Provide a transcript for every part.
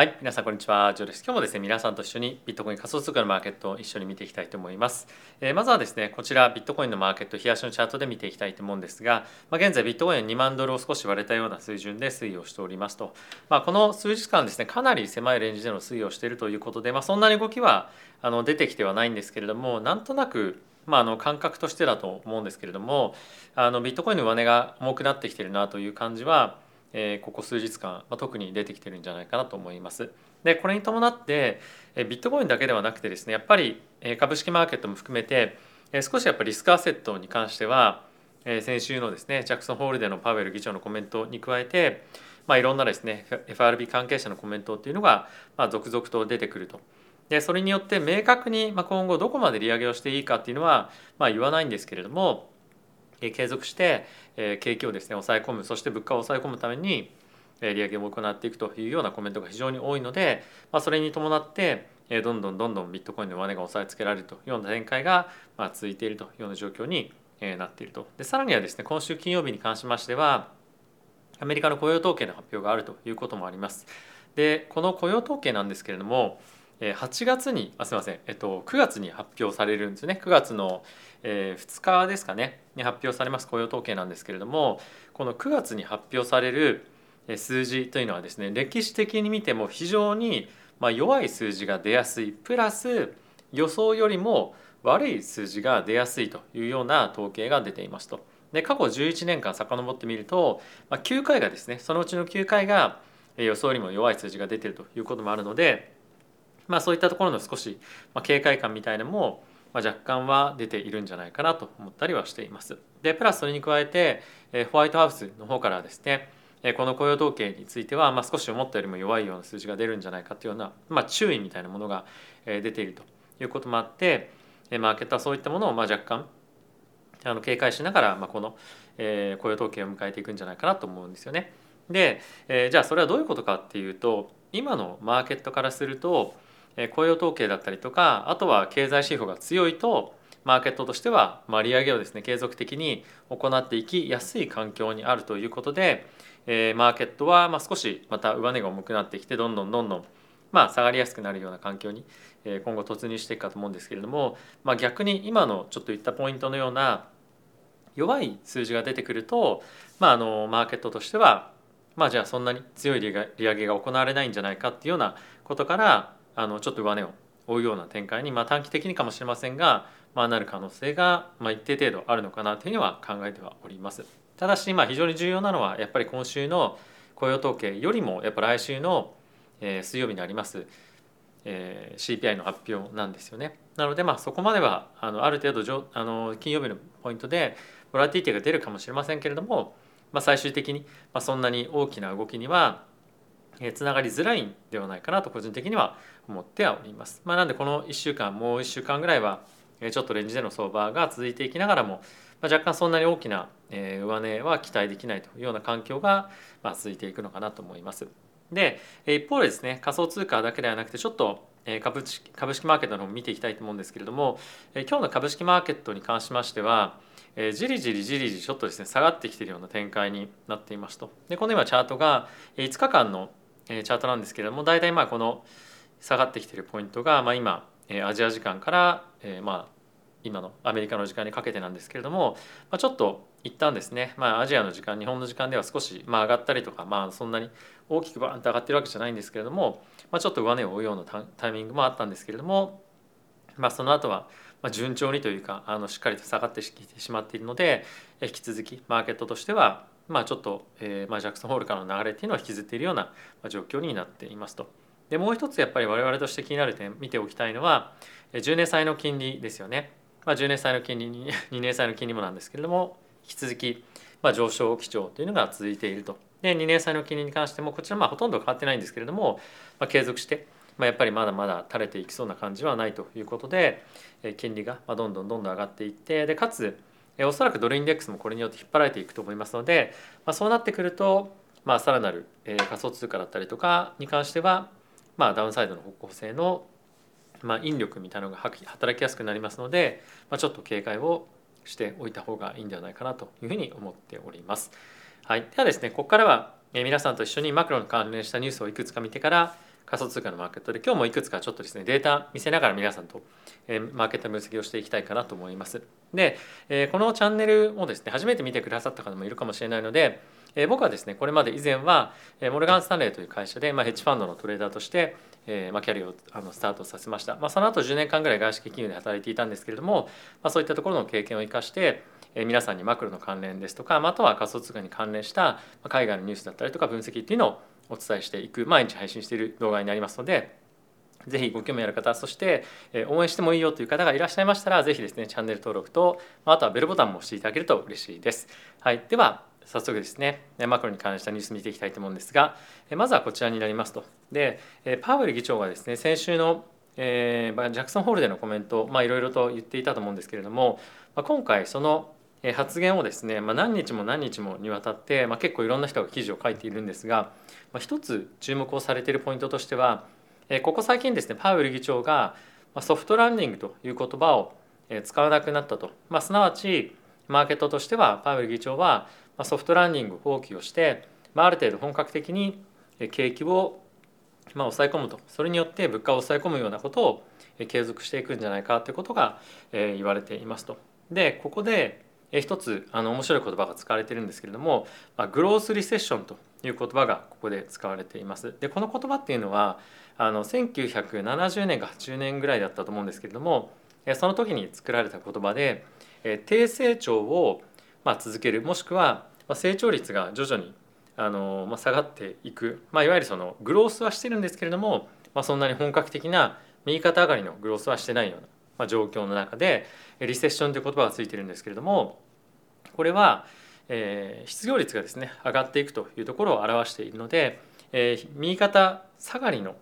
はい、皆さんこんにちは、ジョーです。今日もですね、皆さんと一緒にビットコイン仮想通貨のマーケットを一緒に見ていきたいと思います。えー、まずはですね、こちらビットコインのマーケット、冷やしのチャートで見ていきたいと思うんですが、まあ、現在ビットコインは2万ドルを少し割れたような水準で推移をしておりますと、まあ、この数日間ですね、かなり狭いレンジでの推移をしているということで、まあ、そんなに動きはあの出てきてはないんですけれども、なんとなくまあ、あの感覚としてだと思うんですけれどもあのビットコインの上値が重くなってきてるなという感じはえここ数日間、まあ、特に出てきてるんじゃないかなと思います。でこれに伴ってえビットコインだけではなくてですねやっぱりえ株式マーケットも含めてえ少しやっぱリスクアセットに関してはえ先週のですねジャクソンホールでのパウエル議長のコメントに加えて、まあ、いろんなですね FRB 関係者のコメントっていうのが、まあ、続々と出てくると。でそれによって明確に今後どこまで利上げをしていいかっていうのは、まあ、言わないんですけれども継続して景気をですね抑え込むそして物価を抑え込むために利上げを行っていくというようなコメントが非常に多いので、まあ、それに伴ってどんどんどんどんビットコインの上値が抑えつけられるというような展開が続いているというような状況になっているとでさらにはですね今週金曜日に関しましてはアメリカの雇用統計の発表があるということもあります。でこの雇用統計なんですけれども8月にあすみません、えっと、9月に発表されるんですね。9月の、えー、2日ですかね。に発表されます。雇用統計なんですけれどもこの9月に発表される数字というのはですね歴史的に見ても非常にま弱い数字が出やすい。プラス予想よりも悪い数字が出やすいというような統計が出ていますと。で過去11年間遡ってみると、ま、9回がですねそのうちの9回が予想よりも弱い数字が出てるということもあるのでまあ、そういったところの少し、ま警戒感みたいなのも、ま若干は出ているんじゃないかなと思ったりはしています。でプラスそれに加えてホワイトハウスの方からですねこの雇用統計については、ま、少し思ったよりも弱いような数字が出るんじゃないかというような、ま、注意みたいなものが出ているということもあってマーケットはそういったものをまあ若干あの警戒しながら、ま、この雇用統計を迎えていくんじゃないかなと思うんですよね。で、じゃあそれはどういうことかっていうと今のマーケットからすると雇用統計だったりとかあとは経済指標が強いとマーケットとしては利上げをですね継続的に行っていきやすい環境にあるということで、マーケットはま少しまた上値が重くなってきてどんどんどんどんま下がりやすくなるような環境に今後突入していくかと思うんですけれども、ま、逆に今のちょっと言ったポイントのような弱い数字が出てくると、まあ、あのマーケットとしてはまあじゃあそんなに強い利上げが行われないんじゃないかっていうようなことからあのちょっと上値を追うような展開に、まあ、短期的にかもしれませんが、まあ、なる可能性が、まあ、一定程度あるのかなというには考えてはおります。ただし、まあ、非常に重要なのはやっぱり今週の雇用統計よりもやっぱ来週の、えー、水曜日にあります、えー、CPI の発表なんですよね。なのでまあそこまではあのある程度あの金曜日のポイントでボラティティが出るかもしれませんけれども、まあ、最終的に、まあ、そんなに大きな動きにはつながりづらいんではないかなと個人的には思ってはおります。まあ、なんでこの1週間もう1週間ぐらいはちょっとレンジでの相場が続いていきながらも、まあ、若干そんなに大きな上値は期待できないというような環境が続いていくのかなと思います。で一方でですね仮想通貨だけではなくてちょっと株式株式マーケットの方も見ていきたいと思うんですけれども今日の株式マーケットに関しましてはじりじりじりじりちょっとですね下がってきているような展開になっていますとでこの今チャートが5日間のチャートなんですけれども大体まあこの下がってきてるポイントが、まあ、今アジア時間から、えまあ今のアメリカの時間にかけてなんですけれども、ま、ちょっと一旦ですね、まあ、アジアの時間日本の時間では少し、まあ、上がったりとか、まあ、そんなに大きくバーンと上がってるわけじゃないんですけれども、ま、ちょっと上値を追うようなタイミングもあったんですけれども、まあ、その後は順調にというかあのしっかりと下がってきてしまっているので引き続きマーケットとしてはまあ、ちょっと、えーまあ、ジャクソンホールからの流れっていうのは引きずっているような状況になっていますと。でもう一つやっぱり我々として気になる点見ておきたいのは10年債の金利ですよね。まあ、10年債の金利に 2年債の金利もなんですけれども引き続き、まあ、上昇基調というのが続いていると。で2年債の金利に関してもこちらまあほとんど変わってないんですけれども、まあ、継続して、まあ、やっぱりまだまだ垂れていきそうな感じはないということで金利がどんどんどんどん上がっていってでかつおそらくドルインデックスもこれによって引っ張られていくと思いますので、まあ、そうなってくると、まあ、さらなる仮想通貨だったりとかに関しては、まあ、ダウンサイドの方向性の、まあ、引力みたいなのが働きやすくなりますので、まあ、ちょっと警戒をしておいた方がいいんではないかなというふうに思っております。はい、ではですねここからは皆さんと一緒にマクロに関連したニュースをいくつか見てから仮想通貨のマーケットで今日もいくつかちょっとですねデータ見せながら皆さんと、え、マーケット分析をしていきたいかなと思います。で、え、このチャンネルをですね初めて見てくださった方もいるかもしれないので、え、僕はですねこれまで以前は、え、モルガン・スタンレーという会社で、ま、ヘッジファンドのトレーダーとして、えま、キャリアをあのスタートさせました、ま、その後10年間ぐらい外資系企業で働いていたんですけれども、ま、そういったところの経験を生かして皆さんにマクロの関連ですとかあとは仮想通貨に関連した海外のニュースだったりとか分析っていうのをお伝えしていく毎日配信している動画になりますのでぜひご興味ある方そして応援してもいいよという方がいらっしゃいましたらぜひですねチャンネル登録とあとはベルボタンも押していただけると嬉しいです。はい、では早速ですねマクロに関したニュース見ていきたいと思うんですがまずはこちらになりますとでパウエル議長がですね先週のえー、ジャクソンホールでのコメントいろいろと言っていたと思うんですけれども、まあ、今回その発言をですね、まあ、何日も何日もにわたって、まあ、結構いろんな人が記事を書いているんですが、まあ、一つ注目をされているポイントとしてはここ最近ですねパウエル議長がソフトランディングという言葉を使わなくなったと、まあ、すなわちマーケットとしてはパウエル議長はソフトランディング放棄をして、まあ、ある程度本格的に景気をまあ抑え込むとそれによって物価を抑え込むようなことを継続していくんじゃないかということが言われていますと。でここで一つあの面白い言葉が使われているんですけれども、まあ、グロースリセッションという言葉がここで使われています。でこの言葉っていうのはあの1970年か80年ぐらいだったと思うんですけれどもその時に作られた言葉で低成長をま続けるもしくは成長率が徐々にあの、ま、下がっていく、まあ、いわゆるそのグロースはしてるんですけれども、まあ、そんなに本格的な右肩上がりのグロースはしてないような、まあ、状況の中でリセッションという言葉がついてるんですけれどもこれは、え、失業率がですね上がっていくというところを表しているので、え、右肩下がりの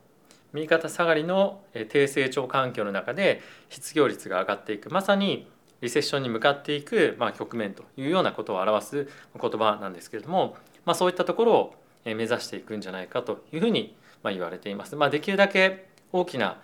右肩下がりの低成長環境の中で失業率が上がっていくまさにリセッションに向かっていく、まあ、局面というようなことを表す言葉なんですけれども、ま、そういったところを目指していくんじゃないかというふうに言われています。まあ、できるだけ大きな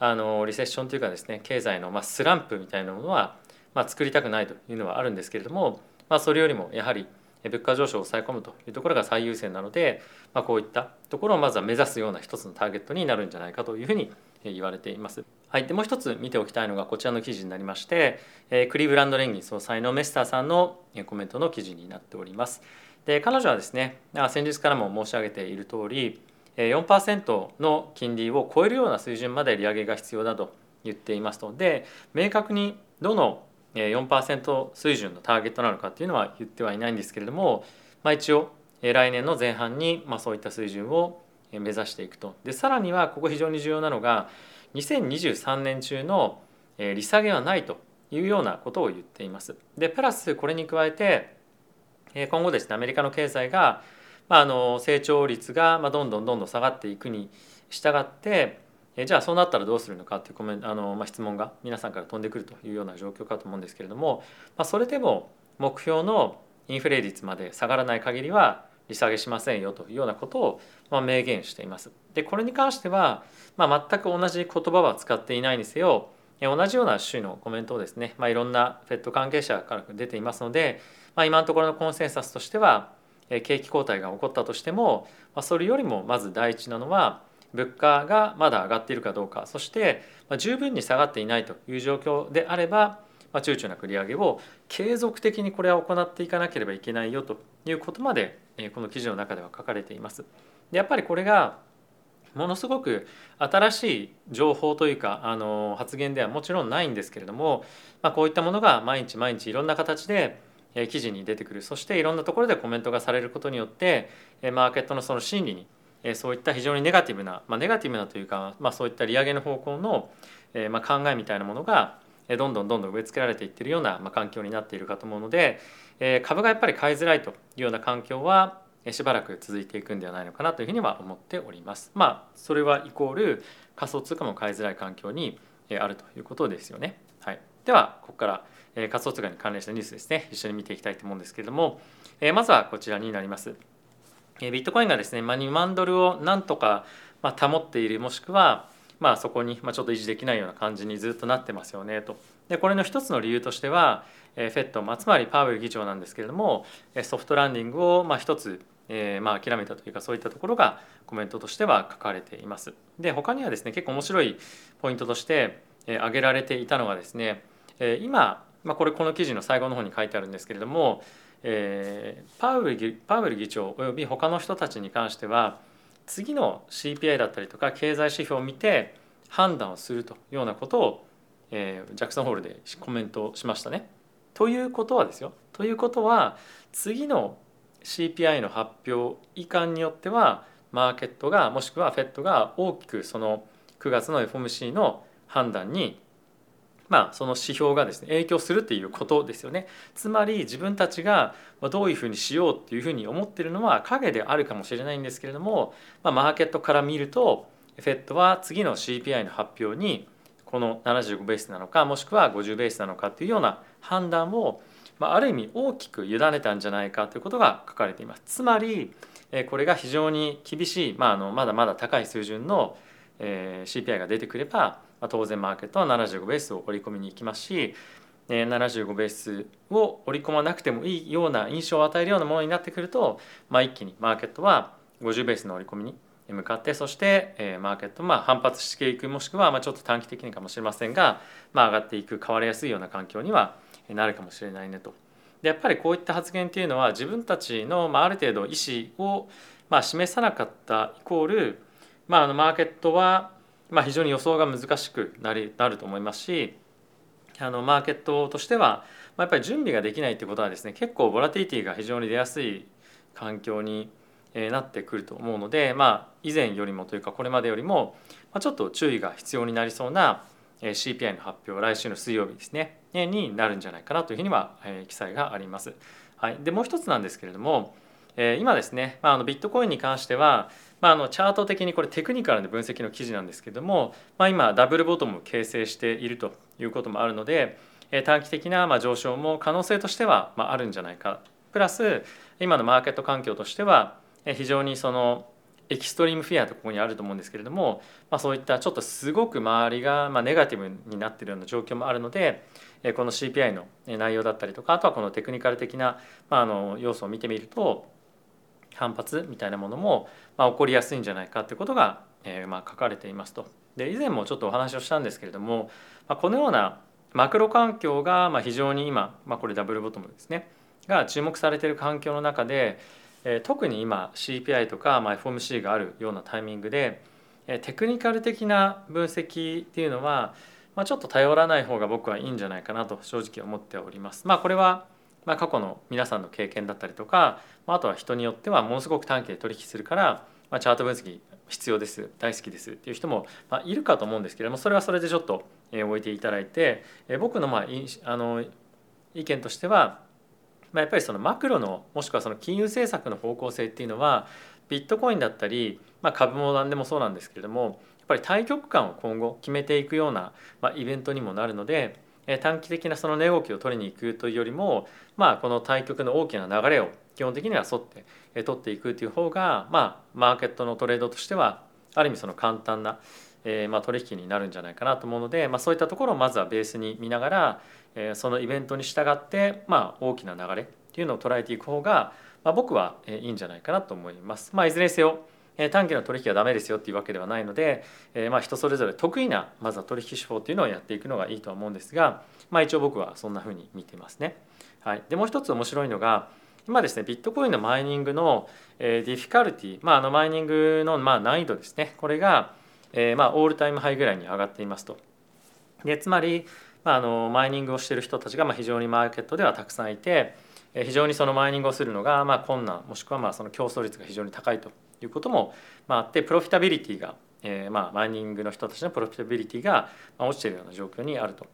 あのリセッションというかですね経済のまスランプみたいなものはま作りたくないというのはあるんですけれども、まあ、それよりもやはり物価上昇を抑え込むというところが最優先なので、まあ、こういったところをまずは目指すような一つのターゲットになるんじゃないかというふうに言われています。はい、でもう一つ見ておきたいのがこちらの記事になりまして、えクリーブランド連銀総裁のメスターさんのコメントの記事になっております。で彼女はですね先日からも申し上げている通り4%の金利を超えるような水準まで利上げが必要だと言っていますので明確にどの4%水準のターゲットなのかっていうのは言ってはいないんですけれども、まあ、一応来年の前半にまそういった水準を目指していくとでさらにはここ非常に重要なのが2023年中の利下げはないというようなことを言っています。でプラスこれに加えて今後ですねアメリカの経済が、まあ、あの成長率がどんどんどんどん下がっていくに従ってえじゃあそうなったらどうするのかっていうコメンあの、まあ、質問が皆さんから飛んでくるというような状況かと思うんですけれども、まあ、それでも目標のインフレ率まで下がらない限りは利下げしませんよというようなことをま明言しています。でこれに関しては、まあ、全く同じ言葉は使っていないにせよ同じような種のコメントをですね、まあ、いろんな FED 関係者から出ていますので、まあ、今のところのコンセンサスとしては景気後退が起こったとしても、ま、それよりもまず第一なのは物価がまだ上がっているかどうかそして十分に下がっていないという状況であればま、躊躇なく利上げを継続的にこれは行っていかなければいけないよということまでこの記事の中では書かれています。でやっぱりこれがものすごく新しい情報というかあの発言ではもちろんないんですけれども、まあ、こういったものが毎日毎日いろんな形で記事に出てくるそしていろんなところでコメントがされることによってマーケットのその心理にそういった非常にネガティブな、まあ、ネガティブなというか、まあ、そういった利上げの方向の、ま、考えみたいなものがどんどんどんどん植え付けられていってるような環境になっているかと思うので株がやっぱり買いづらいというような環境はしばらく続いていくんではないのかなというふうには思っております。まあそれはイコール仮想通貨も買いづらい環境にあるということですよね。はい、ではここから仮想通貨に関連したニュースですね一緒に見ていきたいと思うんですけれどもまずはこちらになります。ビットコインがですね2万ドルをなんとか保っているもしくはまあ、そこにまあちょっと維持できないような感じにずっとなってますよねと。でこれの一つの理由としては FED、まあ、つまりパウエル議長なんですけれどもソフトランディングをまあ一つえー、まあ諦めたというかそういったところがコメントとしては書かれています。で他にはですね結構面白いポイントとして、えー、挙げられていたのがですね、えー、今、まあ、これこの記事の最後の方に書いてあるんですけれども、えー、パウエルパウエル議長および他の人たちに関しては次の CPI だったりとか経済指標を見て判断をするというようなことを、えー、ジャクソンホールでコメントしましたね。ということはですよということは次の CPI の発表以下によってはマーケットがもしくは FED が大きくその9月の FOMC の判断にまあその指標がですね影響するっていうことですよねつまり自分たちがどういうふうにしようっていうふうに思ってるのは影であるかもしれないんですけれども、まあ、マーケットから見ると FED は次の CPI の発表にこの75ベースなのかもしくは50ベースなのかというような判断をまあ、ある意味大きく委ねたんじゃないかということが書かれています。つまりこれが非常に厳しい、まあ、あのまだまだ高い水準の CPI が出てくれば当然マーケットは75ベースを織り込みに行きますし75ベースを織り込まなくてもいいような印象を与えるようなものになってくると、まあ、一気にマーケットは50ベースの織り込みに向かってそしてマーケットまあ反発していくもしくはまあちょっと短期的にかもしれませんが、まあ、上がっていく変わりやすいような環境にはなるかもしれないねと。でやっぱりこういった発言っていうのは自分たちの、まあ、ある程度意思を、まあ、示さなかったイコール、まあ、あのマーケットは、まあ、非常に予想が難しくなりなると思いますしあのマーケットとしては、まあ、やっぱり準備ができないってことはですね結構ボラティリティが非常に出やすい環境になってくると思うので、まあ、以前よりもというかこれまでよりもちょっと注意が必要になりそうな CPI の発表来週の水曜日ですねになるんじゃないかなというふうには記載があります。はい、でもう一つなんですけれども今ですね、まあ、あのビットコインに関しては、まあ、あのチャート的にこれテクニカルな分析の記事なんですけれども、まあ、今ダブルボトムを形成しているということもあるので短期的なまあ上昇も可能性としてはまああるんじゃないか。プラス今のマーケット環境としては非常にそのエキストリームフィアとここにあると思うんですけれども、まあ、そういったちょっとすごく周りがまあネガティブになっているような状況もあるのでこの CPI の内容だったりとかあとはこのテクニカル的なまああの要素を見てみると反発みたいなものもまあ起こりやすいんじゃないかということがえまあ書かれていますと。で以前もちょっとお話をしたんですけれども、まあ、このようなマクロ環境がまあ非常に今、まあ、これダブルボトムですねが注目されている環境の中でえ特に今 CPI とか、まあ、FOMC があるようなタイミングで、えテクニカル的な分析っていうのは、まあ、ちょっと頼らない方が僕はいいんじゃないかなと正直思っております。まあ、これはまあ、過去の皆さんの経験だったりとか、まあ、あとは人によってはものすごく短期で取引するから、まあ、チャート分析必要です大好きですっていう人も、まあ、いるかと思うんですけれどもそれはそれでちょっとえ置いていただいてえ僕のまああの意見としてはまあ、やっぱりそのマクロのもしくはその金融政策の方向性っていうのはビットコインだったり、まあ、株も何でもそうなんですけれどもやっぱり対局観を今後決めていくような、まあ、イベントにもなるので短期的なその値動きを取りに行くというよりも、まあ、この対局の大きな流れを基本的には沿って取っていくという方が、まあ、マーケットのトレードとしてはある意味その簡単な、えー、まあ取引になるんじゃないかなと思うので、まあ、そういったところをまずはベースに見ながらえそのイベントに従って、まあ、大きな流れっていうのを捉えていく方が、まあ、僕はいいんじゃないかなと思います。まあ、いずれにせよ短期の取引はダメですよっていうわけではないので、え、まあ人それぞれ得意なまずは取引手法っていうのをやっていくのがいいとは思うんですが、まあ、一応僕はそんなふうに見てますね。はい、でもう一つ面白いのが今ですねビットコインのマイニングの、え、 difficulty、まあ、あのマイニングのま難易度ですねこれが、え、ま all time high ぐらいに上がっていますと。でつまり、まあ、のマイニングをしてる人たちがま非常にマーケットではたくさんいて非常にそのマイニングをするのがま困難もしくはまあその競争率が非常に高いということもまああって profitability が、えー、まあマイニングの人たちの profitability が落ちているような状況にあると。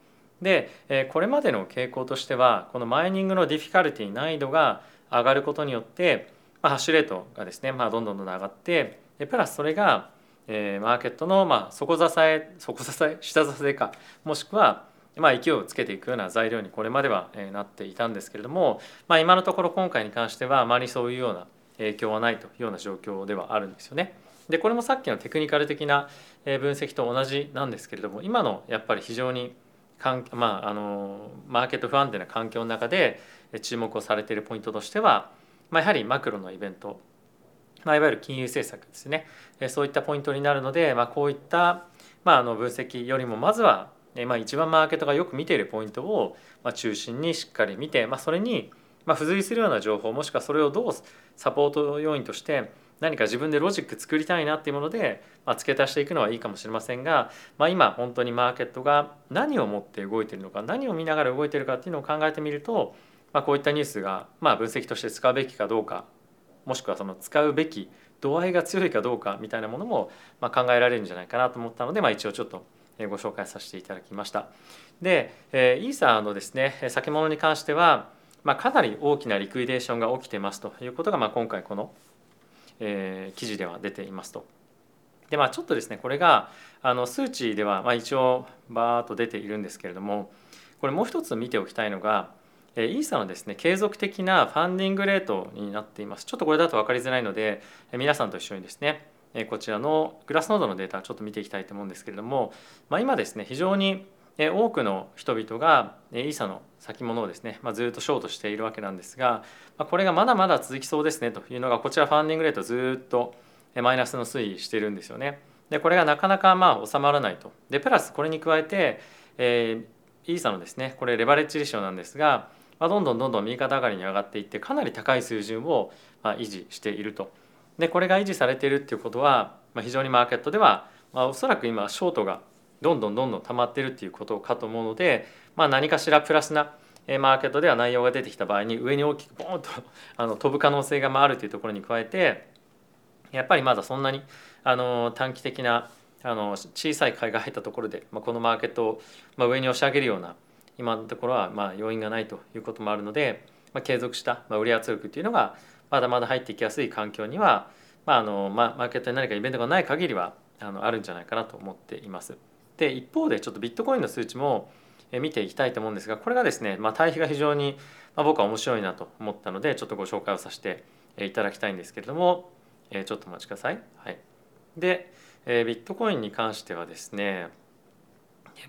でこれまでの傾向としてはこのマイニングの difficulty 難易度が上がることによって、まあ、 hash rate がですね、まあ、どんどんどんどん上がってでプラスそれが、え、マーケットの、まあ、底支え底支え下支えかもしくはまあ、勢いをつけていくような材料にこれまではなっていたんですけれども、まあ、今のところ今回に関してはあまりそういうような影響はないというような状況ではあるんですよね。でこれもさっきのテクニカル的な分析と同じなんですけれども今のやっぱり非常にかん、まあ、あのマーケット不安定な環境の中で注目をされているポイントとしては、まあ、やはりマクロのイベントまあ、いわゆる金融政策ですねそういったポイントになるので、まあ、こういった、まあ、あの分析よりもまずは、まあ、一番マーケットがよく見ているポイントを、中心にしっかり見て、まあ、それに、まあ、付随するような情報もしくはそれをどうサポート要因として何か自分でロジック作りたいなっていうもので、まあ、付け足していくのはいいかもしれませんが、まあ、今本当にマーケットが何を持って動いてるのか何を見ながら動いてるかっていうのを考えてみると、まあ、こういったニュースが、まあ、分析として使うべきかどうかもしくはその使うべき度合いが強いかどうかみたいなものもま考えられるんじゃないかなと思ったので、まあ、一応ちょっとご紹介させていただきました。で、えイーサーのですね先物に関しては、まあ、かなり大きなリクイデーションが起きてますということが、まあ、今回この、え記事では出ていますと。でまあちょっとですねこれがあの数値では、まあ、一応バーッと出ているんですけれどもこれもう一つ見ておきたいのがえイーサのですね継続的なファンディングレートになっていますちょっとこれだと分かりづらいのでえ皆さんと一緒にですねえこちらのグラスノードのデータちょっと見ていきたいと思うんですけれども、まあ、今ですね非常に多くの人々がイーサの先物をですね、まあ、ずっとショートしているわけなんですがこれがまだまだ続きそうですねというのがこちらファンディングレートずっとマイナスの推移してるんですよね。でこれがなかなかまあ収まらないと。でプラスこれに加えて、えー、イーサのですねこれレバレッジリシオなんですがまあ、どんどんどんどん右肩上がりに上がっていってかなり高い水準をまあ維持していると。でこれが維持されているっていうことは、まあ、非常にマーケットでは、まあ、おそらく今ショートがどんどんどんどん溜まってるっていうことかと思うので、まあ、何かしらプラスなマーケットでは内容が出てきた場合に上に大きくボーンと あの飛ぶ可能性があるというところに加えてやっぱりまだそんなにあの短期的なあの小さい買いが入ったところで、まあ、このマーケットを、まあ、上に押し上げるような今のところはまあ要因がないということもあるので、まあ、継続した売り圧力っていうのがまだまだ入っていきやすい環境には、まああのま、マーケットに何かイベントがない限りはあのあるんじゃないかなと思っています。で一方でちょっとビットコインの数値も見ていきたいと思うんですがこれがですね、まあ、対比が非常に、まあ、僕は面白いなと思ったのでちょっとご紹介をさせていただきたいんですけれども、え、ちょっとお待ちください。はい、で、え、ビットコインに関してはですね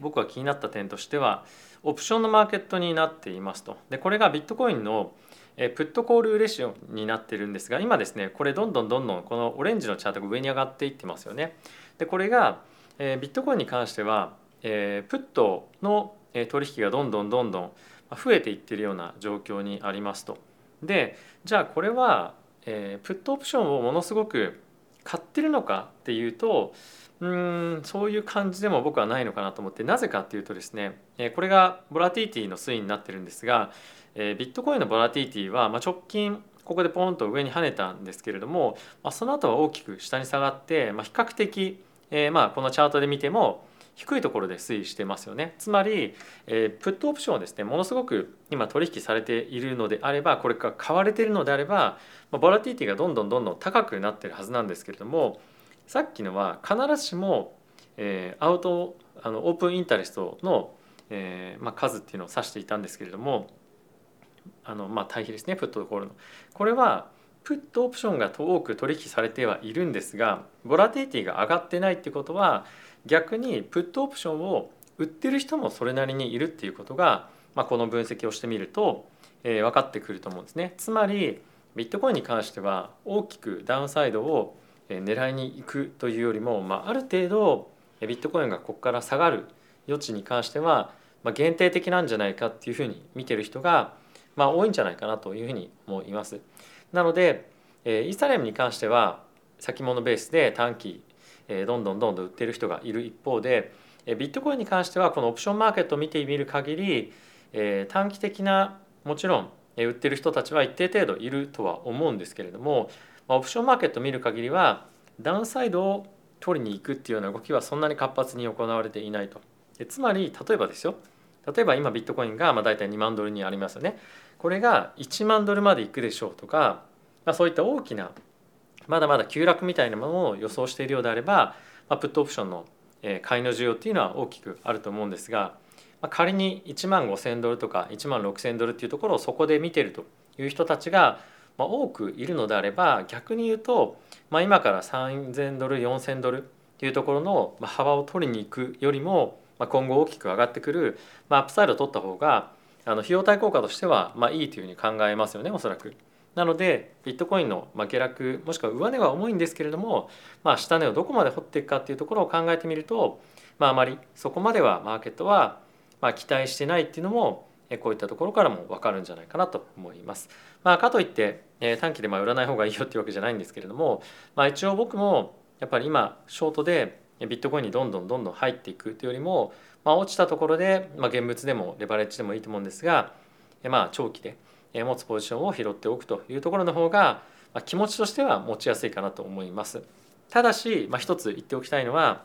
僕が気になった点としてはオプションのマーケットになっていますとでこれがビットコインのプットコールレシオになってるんですが今ですねこれどんどんどんどんこのオレンジのチャートが上に上がっていってますよね。でこれがビットコインに関してはプットの取引がどんどんどんどん増えていってるような状況にありますと。でじゃあこれはプットオプションをものすごく買ってるのかっていうとうんそういう感じでも僕はないのかなと思ってなぜかっていうとですねこれがボラティティの推移になってるんですがビットコインのボラティティはまあ直近ここでポンと上に跳ねたんですけれどもまあその後は大きく下に下がってまあ比較的まあこのチャートで見ても低いところで推移してますよねつまり、えプットオプションをですねものすごく今取引されているのであればこれが買われているのであれば、まあボラティティがどんどんどんどん高くなってるはずなんですけれどもさっきのは必ずしも、えー、アウトあのオープンインタレストの、えーまあ、数っていうのを指していたんですけれどもあの、まあ、対比ですねプットとコールの。これはプットオプションが多く取引されてはいるんですがボラティティが上がってないってことは逆にプットオプションを売ってる人もそれなりにいるっていうことが、まあ、この分析をしてみると、えー、分かってくると思うんですね。つまりビットコインに関しては大きくダウンサイドを狙いに行くというよりも、まあ、ある程度ビットコインがここから下がる余地に関しては、まあ、限定的なんじゃないかっていうふうに見てる人が、まあ、多いんじゃないかなというふうに思います。なのでイーサレムに関しては先物ベースで短期どんどんどんどん売ってる人がいる一方でビットコインに関してはこのオプションマーケットを見てみる限り短期的なもちろん売ってる人たちは一定程度いるとは思うんですけれどもオプションマーケットを見る限りはダウンサイドを取りに行くっていうような動きはそんなに活発に行われていないと。つまり例えばですよ例えば今ビットコインがまあ大体2万ドルにありますよね。これが1万ドルまでいくでしょうとか、まあ、そういった大きなまだまだ急落みたいなものを予想しているようであれば、まあ、プットオプションの買いの需要っていうのは大きくあると思うんですが、まあ、仮に1万5,000ドルとか1万6,000ドルっていうところをそこで見てるという人たちが、多くいるのであれば逆に言うと、まあ、今から3,000ドル4,000ドルっていうところの幅を取りに行くよりも、今後大きく上がってくる、まあ、アップサイドを取った方があの費用対効果としてはまあいいというふうに考えますよねおそらく。なのでビットコインの下落もしくは上値は重いんですけれども、まあ、下値をどこまで掘っていくかっていうところを考えてみると、まあ、あまりそこまではマーケットはま期待してないっていうのもこういったところからも分かるんじゃないかなと思います。まあ、かといってえ短期でま売らない方がいいよっていうわけじゃないんですけれども、まあ、一応僕もやっぱり今ショートでビットコインにどんどんどんどん入っていくというよりも、まあ、落ちたところで、まあ、現物でもレバレッジでもいいと思うんですが、まあ、長期で持つポジションを拾っておくというところの方が、まあ、気持ちとしては持ちやすいかなと思います。ただし、まあ、一つ言っておきたいのは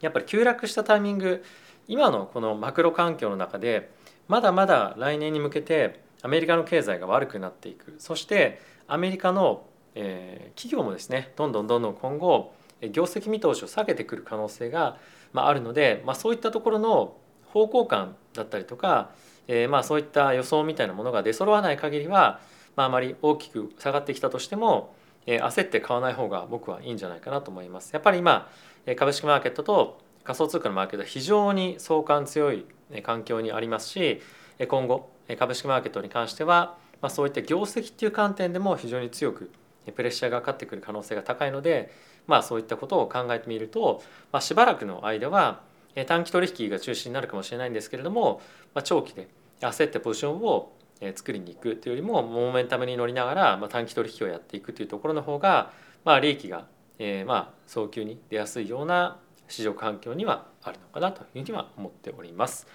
やっぱり急落したタイミング今のこのマクロ環境の中でまだまだ来年に向けてアメリカの経済が悪くなっていくそしてアメリカの、えー、企業もですねどんどんどんどん今後業績見通しを下げてくる可能性が、まあ、るので、まあ、そういったところの方向感だったりとか、えー、まそういった予想みたいなものが出揃わない限りは、まあ、まり大きく下がってきたとしても、えー、焦って買わない方が僕はいいんじゃないかなと思います。やっぱり今株式マーケットと仮想通貨のマーケットは非常に相関強い環境にありますし今後株式マーケットに関しては、まあ、そういった業績っていう観点でも非常に強くプレッシャーがかかってくる可能性が高いので、まあ、そういったことを考えてみると、まあ、しばらくの間は短期取引が中心になるかもしれないんですけれども、まあ、長期で焦ってポジションを作りに行くというよりもモメンタムに乗りながら、ま、短期取引をやっていくというところの方が、まあ、利益が、えー、まあ早急に出やすいような市場環境にはあるのかなというふうには思っております。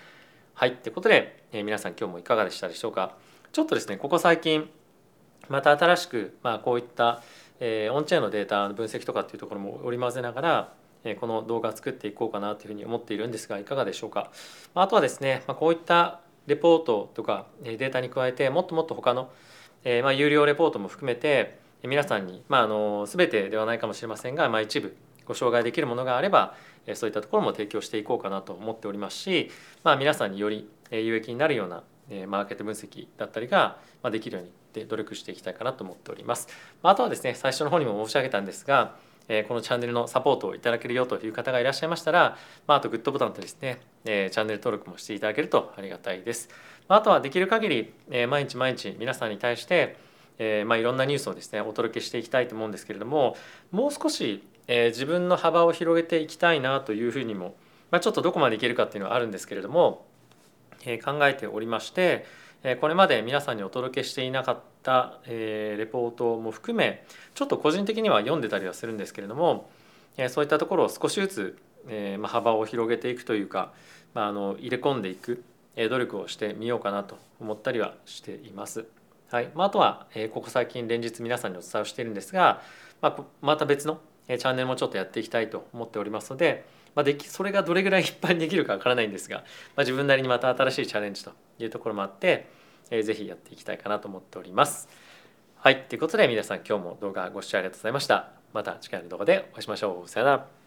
はい、ということで、えー、皆さん今日もいかがでしたでしょうか？ちょっとですねここ最近また新しく、まあ、こういった、えー、オンチェーンのデータの分析とかっていうところも織り交ぜながら、えー、この動画作っていこうかなというふうに思っているんですがいかがでしょうか。まあとはですね、まあ、こういったレポートとかデータに加えてもっともっと他の、えー、まあ有料レポートも含めて皆さんに、まあ、あの全てではないかもしれませんが、まあ、一部ご紹介できるものがあればそういったところも提供していこうかなと思っておりますし、まあ、皆さんにより有益になるようなマーケット分析だったりができるように努力していきたいかなと思っております。あとはですね最初の方にも申し上げたんですがこのチャンネルのサポートをいただけるよという方がいらっしゃいましたら、まあ、とグッドボタンとですねチャンネル登録もしていただけるとありがたいです。あとはできる限り毎日毎日皆さんに対してま、いろんなニュースをですねお届けしていきたいと思うんですけれどももう少しえ、自分の幅を広げていきたいなというふうにも、まあ、ちょっとどこまでいけるかっていうのはあるんですけれども、え、考えておりまして、これまで皆さんにお届けしていなかった、レポートも含めちょっと個人的には読んでたりはするんですけれども、そういったところを少しずつ、幅を広げていくというか、入れ込んでいく努力をしてみようかなと思ったりはしています。はいまあ、とは、ここ最近連日皆さんにお伝えをしているんですが、また別のチャンネルもちょっとやっていきたいと思っておりますので、まあ、できそれがどれぐらい一般にできるかわからないんですが、まあ、自分なりにまた新しいチャレンジというところもあって、えー、ぜひやっていきたいかなと思っております。はい、ということで皆さん今日も動画ご視聴ありがとうございました。また次回の動画でお会いしましょう。さよなら。